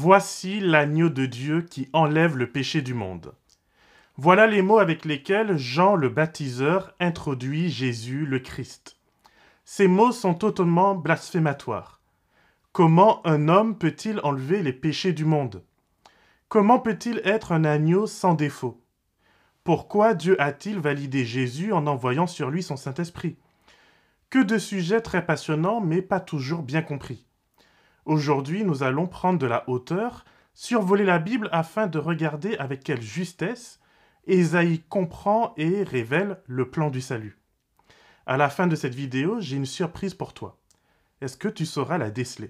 Voici l'agneau de Dieu qui enlève le péché du monde. Voilà les mots avec lesquels Jean le baptiseur introduit Jésus le Christ. Ces mots sont totalement blasphématoires. Comment un homme peut-il enlever les péchés du monde? Comment peut-il être un agneau sans défaut? Pourquoi Dieu a-t-il validé Jésus en envoyant sur lui son Saint-Esprit? Que de sujets très passionnants mais pas toujours bien compris. Aujourd'hui, nous allons prendre de la hauteur, survoler la Bible afin de regarder avec quelle justesse Ésaïe comprend et révèle le plan du salut. À la fin de cette vidéo, j'ai une surprise pour toi. Est-ce que tu sauras la déceler?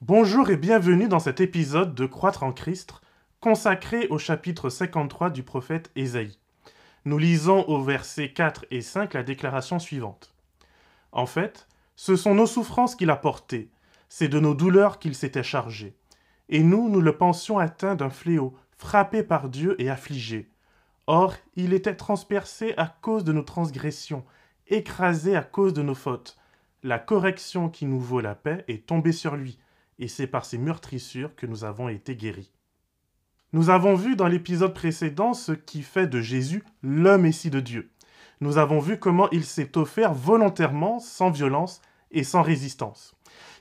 Bonjour et bienvenue dans cet épisode de Croître en Christ, consacré au chapitre 53 du prophète Ésaïe. Nous lisons au verset 4 et 5 la déclaration suivante. En fait, ce sont nos souffrances qu'il a portées, c'est de nos douleurs qu'il s'était chargé. Et nous, nous le pensions atteint d'un fléau, frappé par Dieu et affligé. Or, il était transpercé à cause de nos transgressions, écrasé à cause de nos fautes. La correction qui nous vaut la paix est tombée sur lui, et c'est par ses meurtrissures que nous avons été guéris. Nous avons vu dans l'épisode précédent ce qui fait de Jésus le Messie de Dieu. Nous avons vu comment il s'est offert volontairement, sans violence et sans résistance.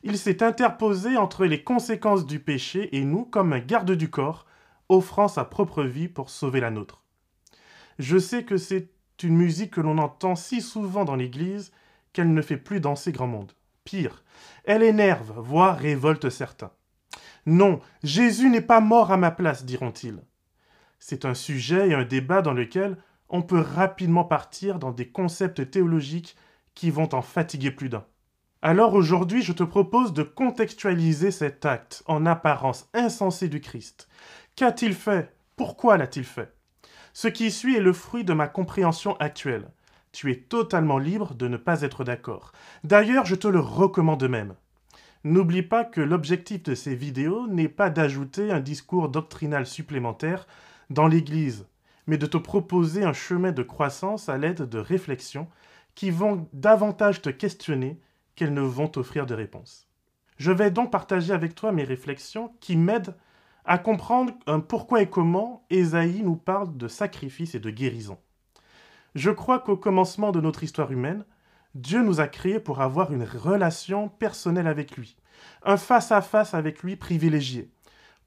Il s'est interposé entre les conséquences du péché et nous comme un garde du corps, offrant sa propre vie pour sauver la nôtre. Je sais que c'est une musique que l'on entend si souvent dans l'Église qu'elle ne fait plus danser grand monde. Pire, elle énerve, voire révolte certains. Non, Jésus n'est pas mort à ma place, diront-ils. C'est un sujet et un débat dans lequel on peut rapidement partir dans des concepts théologiques qui vont en fatiguer plus d'un. Alors aujourd'hui, je te propose de contextualiser cet acte en apparence insensé du Christ. Qu'a-t-il fait? Pourquoi l'a-t-il fait? Ce qui suit est le fruit de ma compréhension actuelle. Tu es totalement libre de ne pas être d'accord. D'ailleurs, je te le recommande même. N'oublie pas que l'objectif de ces vidéos n'est pas d'ajouter un discours doctrinal supplémentaire dans l'Église, mais de te proposer un chemin de croissance à l'aide de réflexions qui vont davantage te questionner qu'elles ne vont t'offrir de réponses. Je vais donc partager avec toi mes réflexions qui m'aident à comprendre un pourquoi et comment Ésaïe nous parle de sacrifice et de guérison. Je crois qu'au commencement de notre histoire humaine, Dieu nous a créés pour avoir une relation personnelle avec lui, un face-à-face avec lui privilégié.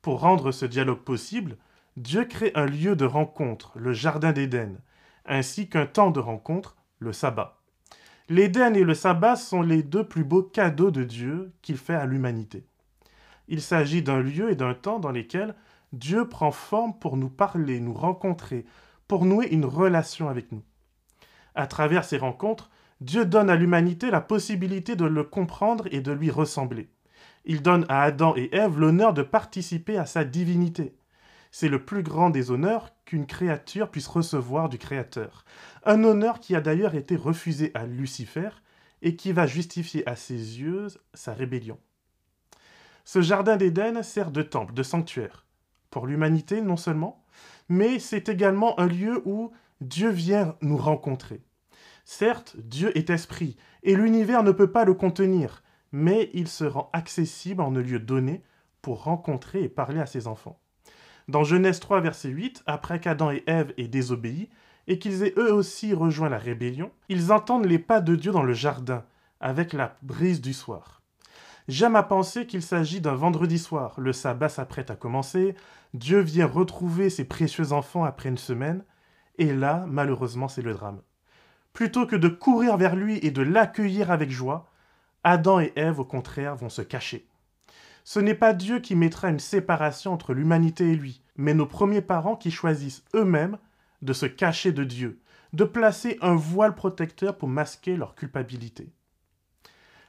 Pour rendre ce dialogue possible, Dieu crée un lieu de rencontre, le Jardin d'Éden, ainsi qu'un temps de rencontre, le sabbat. L'Éden et le sabbat sont les deux plus beaux cadeaux de Dieu qu'il fait à l'humanité. Il s'agit d'un lieu et d'un temps dans lesquels Dieu prend forme pour nous parler, nous rencontrer, pour nouer une relation avec nous. À travers ces rencontres, Dieu donne à l'humanité la possibilité de le comprendre et de lui ressembler. Il donne à Adam et Ève l'honneur de participer à sa divinité. C'est le plus grand des honneurs qu'une créature puisse recevoir du Créateur. Un honneur qui a d'ailleurs été refusé à Lucifer et qui va justifier à ses yeux sa rébellion. Ce jardin d'Éden sert de temple, de sanctuaire, pour l'humanité non seulement, mais c'est également un lieu où Dieu vient nous rencontrer. Certes, Dieu est esprit, et l'univers ne peut pas le contenir, mais il se rend accessible en un lieu donné pour rencontrer et parler à ses enfants. Dans Genèse 3, verset 8, après qu'Adam et Ève aient désobéi, et qu'ils aient eux aussi rejoint la rébellion, ils entendent les pas de Dieu dans le jardin, avec la brise du soir. J'aime à penser qu'il s'agit d'un vendredi soir, le sabbat s'apprête à commencer, Dieu vient retrouver ses précieux enfants après une semaine, et là, malheureusement, c'est le drame. Plutôt que de courir vers lui et de l'accueillir avec joie, Adam et Ève, au contraire, vont se cacher. Ce n'est pas Dieu qui mettra une séparation entre l'humanité et lui, mais nos premiers parents qui choisissent eux-mêmes de se cacher de Dieu, de placer un voile protecteur pour masquer leur culpabilité.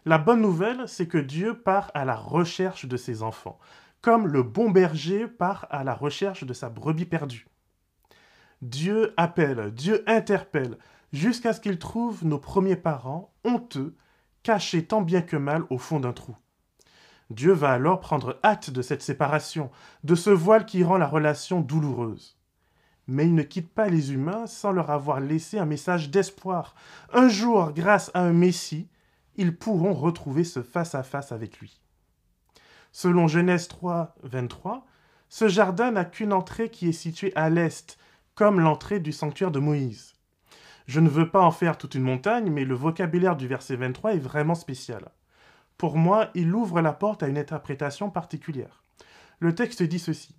La bonne nouvelle, c'est que Dieu part à la recherche de ses enfants, comme le bon berger part à la recherche de sa brebis perdue. Dieu appelle, Dieu interpelle, jusqu'à ce qu'ils trouvent nos premiers parents, honteux, cachés tant bien que mal au fond d'un trou. Dieu va alors prendre acte de cette séparation, de ce voile qui rend la relation douloureuse. Mais il ne quitte pas les humains sans leur avoir laissé un message d'espoir. Un jour, grâce à un Messie, ils pourront retrouver ce face-à-face avec lui. Selon Genèse 3, 23, ce jardin n'a qu'une entrée qui est située à l'est, comme l'entrée du sanctuaire de Moïse. Je ne veux pas en faire toute une montagne, mais le vocabulaire du verset 23 est vraiment spécial. Pour moi, il ouvre la porte à une interprétation particulière. Le texte dit ceci.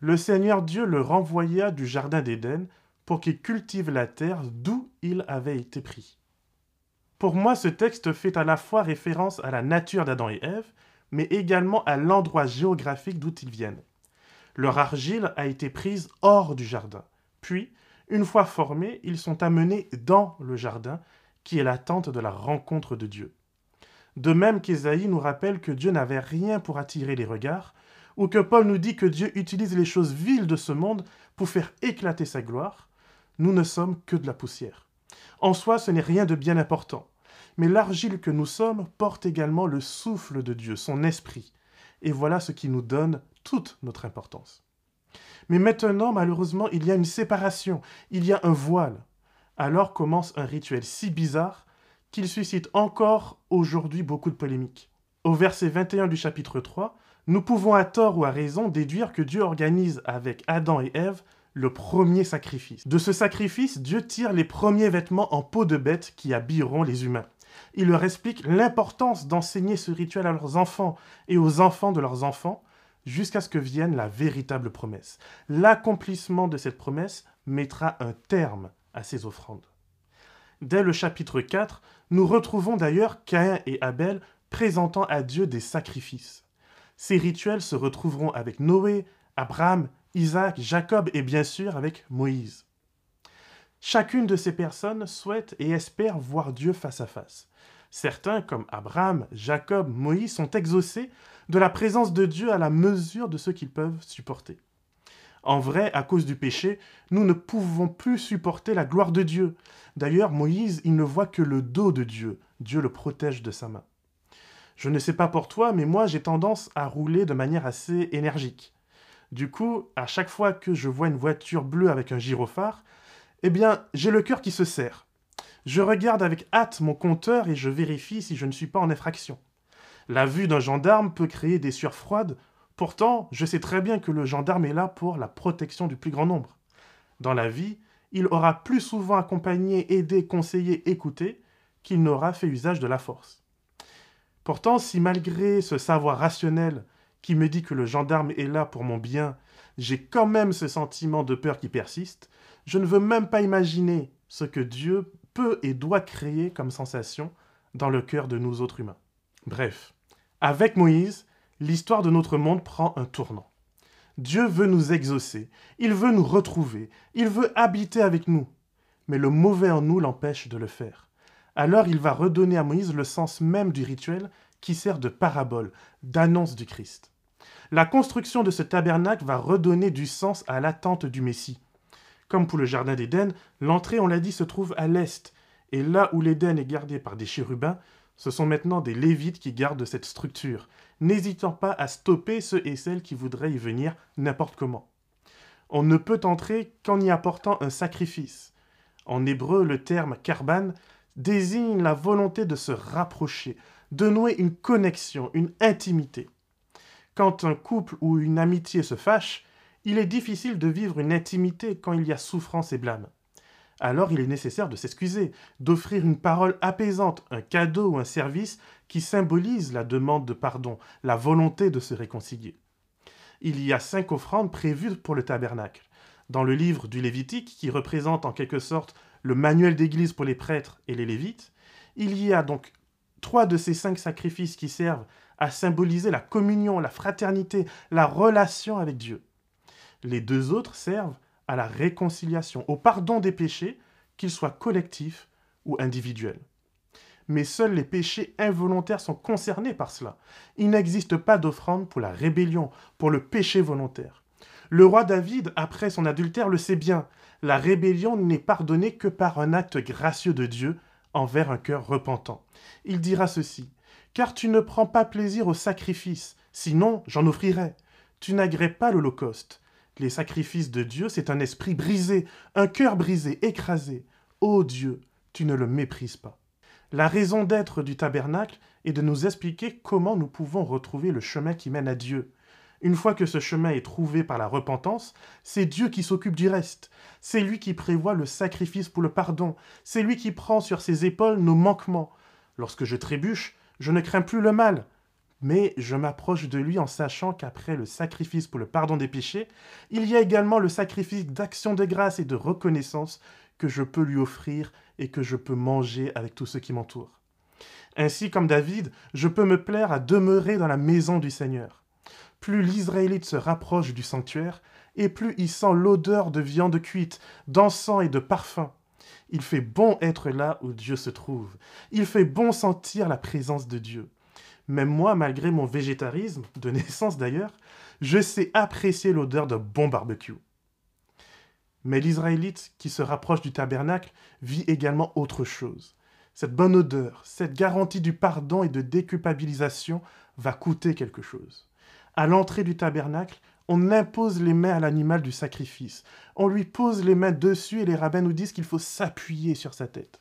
Le Seigneur Dieu le renvoya du Jardin d'Éden pour qu'il cultive la terre d'où il avait été pris. Pour moi, ce texte fait à la fois référence à la nature d'Adam et Ève, mais également à l'endroit géographique d'où ils viennent. Leur argile a été prise hors du jardin. Puis, une fois formés, ils sont amenés dans le jardin, qui est l'attente de la rencontre de Dieu. De même qu'Ésaïe nous rappelle que Dieu n'avait rien pour attirer les regards, ou que Paul nous dit que Dieu utilise les choses viles de ce monde pour faire éclater sa gloire, nous ne sommes que de la poussière. En soi, ce n'est rien de bien important, mais l'argile que nous sommes porte également le souffle de Dieu, son esprit, et voilà ce qui nous donne toute notre importance. Mais maintenant, malheureusement, il y a une séparation, il y a un voile. Alors commence un rituel si bizarre qu'il suscite encore aujourd'hui beaucoup de polémiques. Au verset 21 du chapitre 3, nous pouvons à tort ou à raison déduire que Dieu organise avec Adam et Ève le premier sacrifice. De ce sacrifice, Dieu tire les premiers vêtements en peau de bête qui habilleront les humains. Il leur explique l'importance d'enseigner ce rituel à leurs enfants et aux enfants de leurs enfants jusqu'à ce que vienne la véritable promesse. L'accomplissement de cette promesse mettra un terme à ces offrandes. Dès le chapitre 4, nous retrouvons d'ailleurs Caïn et Abel présentant à Dieu des sacrifices. Ces rituels se retrouveront avec Noé, Abraham, Isaac, Jacob et bien sûr avec Moïse. Chacune de ces personnes souhaite et espère voir Dieu face à face. Certains, comme Abraham, Jacob, Moïse, sont exaucés de la présence de Dieu à la mesure de ce qu'ils peuvent supporter. En vrai, à cause du péché, nous ne pouvons plus supporter la gloire de Dieu. D'ailleurs, Moïse, il ne voit que le dos de Dieu. Dieu le protège de sa main. Je ne sais pas pour toi, mais moi j'ai tendance à rouler de manière assez énergique. Du coup, à chaque fois que je vois une voiture bleue avec un gyrophare, eh bien, j'ai le cœur qui se serre. Je regarde avec hâte mon compteur et je vérifie si je ne suis pas en infraction. La vue d'un gendarme peut créer des sueurs froides Pourtant, je sais très bien que le gendarme est là pour la protection du plus grand nombre. Dans la vie, il aura plus souvent accompagné, aidé, conseillé, écouté qu'il n'aura fait usage de la force. Pourtant, si malgré ce savoir rationnel qui me dit que le gendarme est là pour mon bien, j'ai quand même ce sentiment de peur qui persiste, je ne veux même pas imaginer ce que Dieu peut et doit créer comme sensation dans le cœur de nous autres humains. Bref, avec Moïse, l'histoire de notre monde prend un tournant. Dieu veut nous exaucer, il veut nous retrouver, il veut habiter avec nous. Mais le mauvais en nous l'empêche de le faire. Alors il va redonner à Moïse le sens même du rituel qui sert de parabole, d'annonce du Christ. La construction de ce tabernacle va redonner du sens à l'attente du Messie. Comme pour le Jardin d'Éden, l'entrée, on l'a dit, se trouve à l'est, et là où l'Éden est gardé par des chérubins, ce sont maintenant des Lévites qui gardent cette structure, n'hésitant pas à stopper ceux et celles qui voudraient y venir n'importe comment. On ne peut entrer qu'en y apportant un sacrifice. En hébreu, le terme karban désigne la volonté de se rapprocher, de nouer une connexion, une intimité. Quand un couple ou une amitié se fâche, il est difficile de vivre une intimité quand il y a souffrance et blâme alors il est nécessaire de s'excuser, d'offrir une parole apaisante, un cadeau ou un service qui symbolise la demande de pardon, la volonté de se réconcilier. Il y a cinq offrandes prévues pour le tabernacle. Dans le livre du Lévitique, qui représente en quelque sorte le manuel d'église pour les prêtres et les Lévites, il y a donc trois de ces cinq sacrifices qui servent à symboliser la communion, la fraternité, la relation avec Dieu. Les deux autres servent à la réconciliation, au pardon des péchés, qu'ils soient collectifs ou individuels. Mais seuls les péchés involontaires sont concernés par cela. Il n'existe pas d'offrande pour la rébellion, pour le péché volontaire. Le roi David, après son adultère, le sait bien. La rébellion n'est pardonnée que par un acte gracieux de Dieu envers un cœur repentant. Il dira ceci Car tu ne prends pas plaisir au sacrifice, sinon j'en offrirais. Tu n'agrées pas l'Holocauste. Les sacrifices de Dieu, c'est un esprit brisé, un cœur brisé, écrasé. Ô Dieu, tu ne le méprises pas. La raison d'être du tabernacle est de nous expliquer comment nous pouvons retrouver le chemin qui mène à Dieu. Une fois que ce chemin est trouvé par la repentance, c'est Dieu qui s'occupe du reste. C'est lui qui prévoit le sacrifice pour le pardon. C'est lui qui prend sur ses épaules nos manquements. Lorsque je trébuche, je ne crains plus le mal, mais je m'approche de lui en sachant qu'après le sacrifice pour le pardon des péchés, il y a également le sacrifice d'action de grâce et de reconnaissance que je peux lui offrir et que je peux manger avec tous ceux qui m'entourent. Ainsi comme David, je peux me plaire à demeurer dans la maison du Seigneur plus l'Israélite se rapproche du sanctuaire, et plus il sent l'odeur de viande cuite, d'encens et de parfum. Il fait bon être là où Dieu se trouve. Il fait bon sentir la présence de Dieu. Même moi, malgré mon végétarisme, de naissance d'ailleurs, je sais apprécier l'odeur d'un bon barbecue. Mais l'Israélite qui se rapproche du tabernacle vit également autre chose. Cette bonne odeur, cette garantie du pardon et de déculpabilisation va coûter quelque chose. À l'entrée du tabernacle, on impose les mains à l'animal du sacrifice. On lui pose les mains dessus et les rabbins nous disent qu'il faut s'appuyer sur sa tête.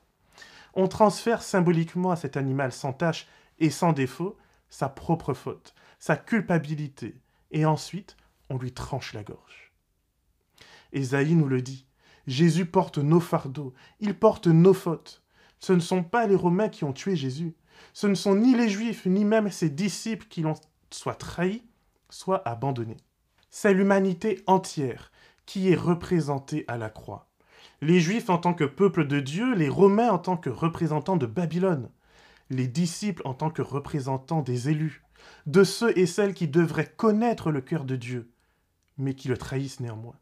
On transfère symboliquement à cet animal sans tache et sans défaut sa propre faute, sa culpabilité, et ensuite on lui tranche la gorge. Ésaïe nous le dit, Jésus porte nos fardeaux, il porte nos fautes. Ce ne sont pas les Romains qui ont tué Jésus, ce ne sont ni les Juifs, ni même ses disciples qui l'ont soit trahi, soit abandonné. C'est l'humanité entière qui est représentée à la croix. Les Juifs en tant que peuple de Dieu, les Romains en tant que représentants de Babylone, les disciples en tant que représentants des élus, de ceux et celles qui devraient connaître le cœur de Dieu, mais qui le trahissent néanmoins.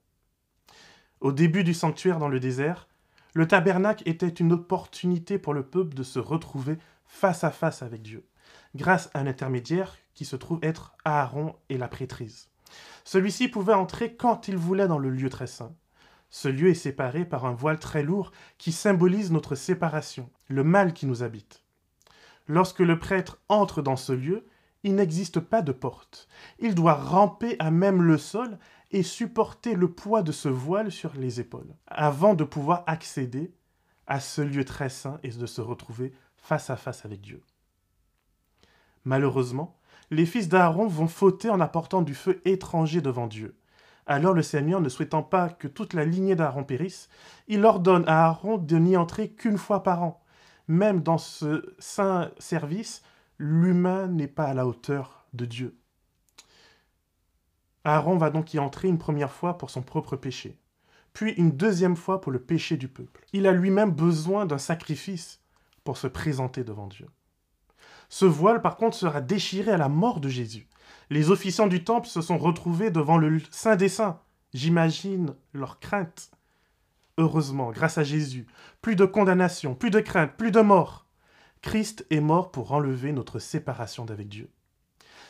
Au début du sanctuaire dans le désert, le tabernacle était une opportunité pour le peuple de se retrouver face à face avec Dieu, grâce à un intermédiaire qui se trouve être Aaron et la prêtrise. Celui-ci pouvait entrer quand il voulait dans le lieu très saint. Ce lieu est séparé par un voile très lourd qui symbolise notre séparation, le mal qui nous habite. Lorsque le prêtre entre dans ce lieu, il n'existe pas de porte. Il doit ramper à même le sol et supporter le poids de ce voile sur les épaules, avant de pouvoir accéder à ce lieu très saint et de se retrouver face à face avec Dieu. Malheureusement, les fils d'Aaron vont fauter en apportant du feu étranger devant Dieu. Alors le Seigneur, ne souhaitant pas que toute la lignée d'Aaron périsse, il ordonne à Aaron de n'y entrer qu'une fois par an. Même dans ce saint service, l'humain n'est pas à la hauteur de Dieu. Aaron va donc y entrer une première fois pour son propre péché, puis une deuxième fois pour le péché du peuple. Il a lui-même besoin d'un sacrifice pour se présenter devant Dieu. Ce voile, par contre, sera déchiré à la mort de Jésus. Les officiants du temple se sont retrouvés devant le Saint des Saints. J'imagine leur crainte. Heureusement, grâce à Jésus, plus de condamnation, plus de crainte, plus de mort. Christ est mort pour enlever notre séparation d'avec Dieu.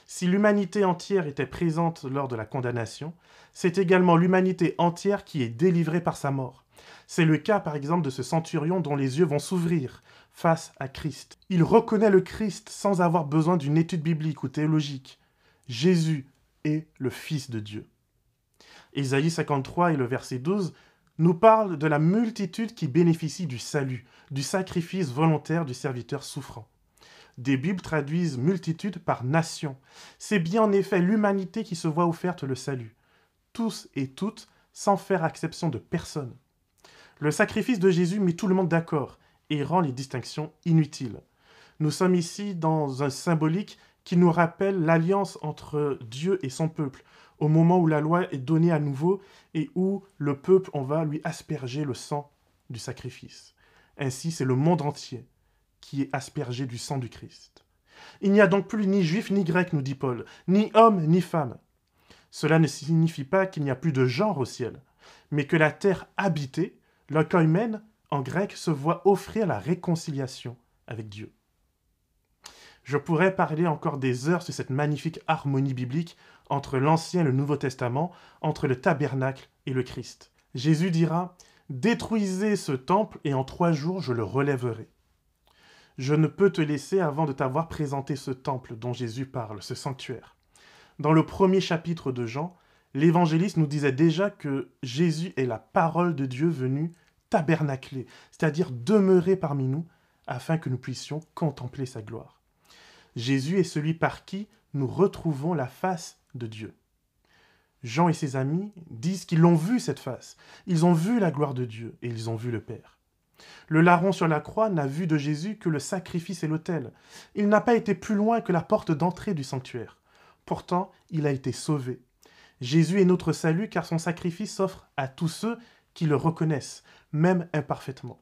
Si l'humanité entière était présente lors de la condamnation, c'est également l'humanité entière qui est délivrée par sa mort. C'est le cas par exemple de ce centurion dont les yeux vont s'ouvrir face à Christ. Il reconnaît le Christ sans avoir besoin d'une étude biblique ou théologique. Jésus est le Fils de Dieu. Ésaïe 53 et le verset 12 nous parlent de la multitude qui bénéficie du salut, du sacrifice volontaire du serviteur souffrant. Des Bibles traduisent multitude par nation. C'est bien en effet l'humanité qui se voit offerte le salut, tous et toutes, sans faire exception de personne. Le sacrifice de Jésus met tout le monde d'accord et rend les distinctions inutiles. Nous sommes ici dans un symbolique qui nous rappelle l'alliance entre Dieu et son peuple, au moment où la loi est donnée à nouveau et où le peuple, on va lui asperger le sang du sacrifice. Ainsi, c'est le monde entier qui est aspergé du sang du Christ. Il n'y a donc plus ni juif ni grec, nous dit Paul, ni homme ni femme. Cela ne signifie pas qu'il n'y a plus de genre au ciel, mais que la terre habitée humaine, en grec, se voit offrir la réconciliation avec Dieu. Je pourrais parler encore des heures sur cette magnifique harmonie biblique entre l'Ancien et le Nouveau Testament, entre le tabernacle et le Christ. Jésus dira Détruisez ce temple et en trois jours je le relèverai. Je ne peux te laisser avant de t'avoir présenté ce temple dont Jésus parle, ce sanctuaire. Dans le premier chapitre de Jean, L'évangéliste nous disait déjà que Jésus est la parole de Dieu venue tabernacler, c'est-à-dire demeurer parmi nous, afin que nous puissions contempler sa gloire. Jésus est celui par qui nous retrouvons la face de Dieu. Jean et ses amis disent qu'ils l'ont vu cette face, ils ont vu la gloire de Dieu et ils ont vu le Père. Le larron sur la croix n'a vu de Jésus que le sacrifice et l'autel. Il n'a pas été plus loin que la porte d'entrée du sanctuaire. Pourtant, il a été sauvé. Jésus est notre salut car son sacrifice s'offre à tous ceux qui le reconnaissent, même imparfaitement.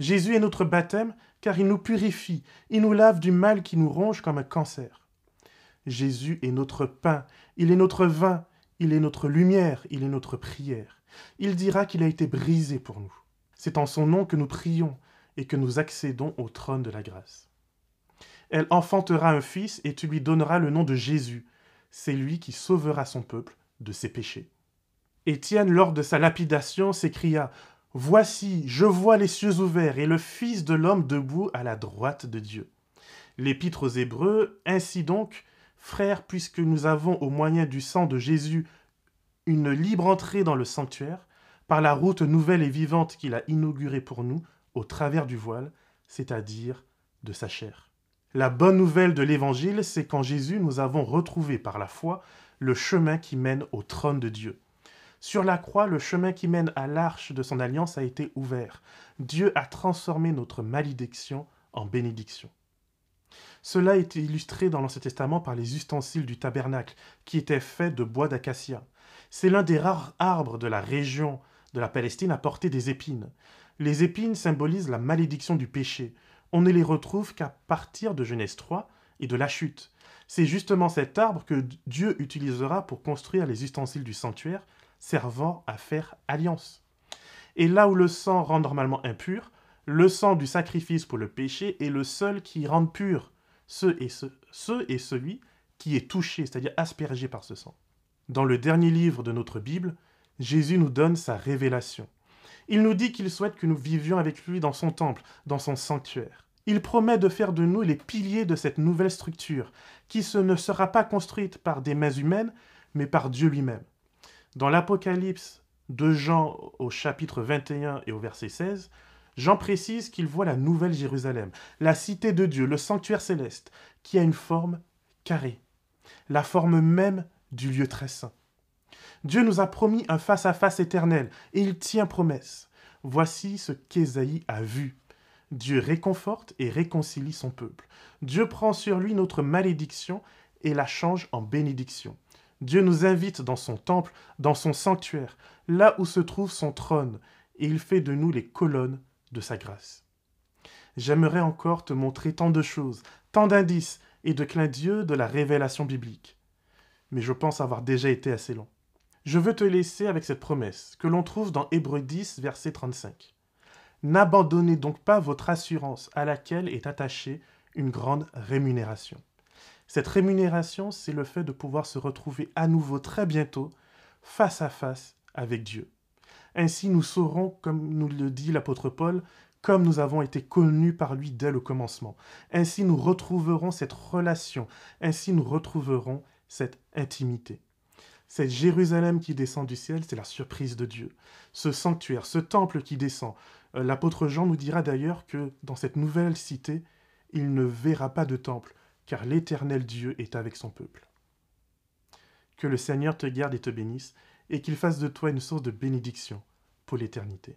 Jésus est notre baptême car il nous purifie, il nous lave du mal qui nous ronge comme un cancer. Jésus est notre pain, il est notre vin, il est notre lumière, il est notre prière. Il dira qu'il a été brisé pour nous. C'est en son nom que nous prions et que nous accédons au trône de la grâce. Elle enfantera un fils et tu lui donneras le nom de Jésus. C'est lui qui sauvera son peuple de ses péchés. Étienne, lors de sa lapidation, s'écria Voici, je vois les cieux ouverts et le Fils de l'homme debout à la droite de Dieu. L'Épître aux Hébreux, ainsi donc, frères, puisque nous avons au moyen du sang de Jésus une libre entrée dans le sanctuaire, par la route nouvelle et vivante qu'il a inaugurée pour nous, au travers du voile, c'est-à-dire de sa chair. La bonne nouvelle de l'Évangile, c'est qu'en Jésus, nous avons retrouvé par la foi le chemin qui mène au trône de Dieu. Sur la croix, le chemin qui mène à l'arche de son alliance a été ouvert. Dieu a transformé notre malédiction en bénédiction. Cela est illustré dans l'Ancien Testament par les ustensiles du tabernacle, qui étaient faits de bois d'acacia. C'est l'un des rares arbres de la région de la Palestine à porter des épines. Les épines symbolisent la malédiction du péché. On ne les retrouve qu'à partir de Genèse 3 et de la chute. C'est justement cet arbre que Dieu utilisera pour construire les ustensiles du sanctuaire, servant à faire alliance. Et là où le sang rend normalement impur, le sang du sacrifice pour le péché est le seul qui rend pur ce et, et celui qui est touché, c'est-à-dire aspergé par ce sang. Dans le dernier livre de notre Bible, Jésus nous donne sa révélation. Il nous dit qu'il souhaite que nous vivions avec lui dans son temple, dans son sanctuaire. Il promet de faire de nous les piliers de cette nouvelle structure, qui ne sera pas construite par des mains humaines, mais par Dieu lui-même. Dans l'Apocalypse de Jean au chapitre 21 et au verset 16, Jean précise qu'il voit la nouvelle Jérusalem, la cité de Dieu, le sanctuaire céleste, qui a une forme carrée, la forme même du lieu très saint. Dieu nous a promis un face-à-face éternel, et il tient promesse. Voici ce qu'Ésaïe a vu. Dieu réconforte et réconcilie son peuple. Dieu prend sur lui notre malédiction et la change en bénédiction. Dieu nous invite dans son temple, dans son sanctuaire, là où se trouve son trône, et il fait de nous les colonnes de sa grâce. J'aimerais encore te montrer tant de choses, tant d'indices et de clins d'yeux de la révélation biblique. Mais je pense avoir déjà été assez long. Je veux te laisser avec cette promesse que l'on trouve dans Hébreu 10, verset 35. N'abandonnez donc pas votre assurance à laquelle est attachée une grande rémunération. Cette rémunération, c'est le fait de pouvoir se retrouver à nouveau très bientôt face à face avec Dieu. Ainsi nous saurons, comme nous le dit l'apôtre Paul, comme nous avons été connus par lui dès le commencement. Ainsi nous retrouverons cette relation, ainsi nous retrouverons cette intimité. Cette Jérusalem qui descend du ciel, c'est la surprise de Dieu. Ce sanctuaire, ce temple qui descend. Euh, l'apôtre Jean nous dira d'ailleurs que dans cette nouvelle cité, il ne verra pas de temple, car l'Éternel Dieu est avec son peuple. Que le Seigneur te garde et te bénisse, et qu'il fasse de toi une source de bénédiction pour l'éternité.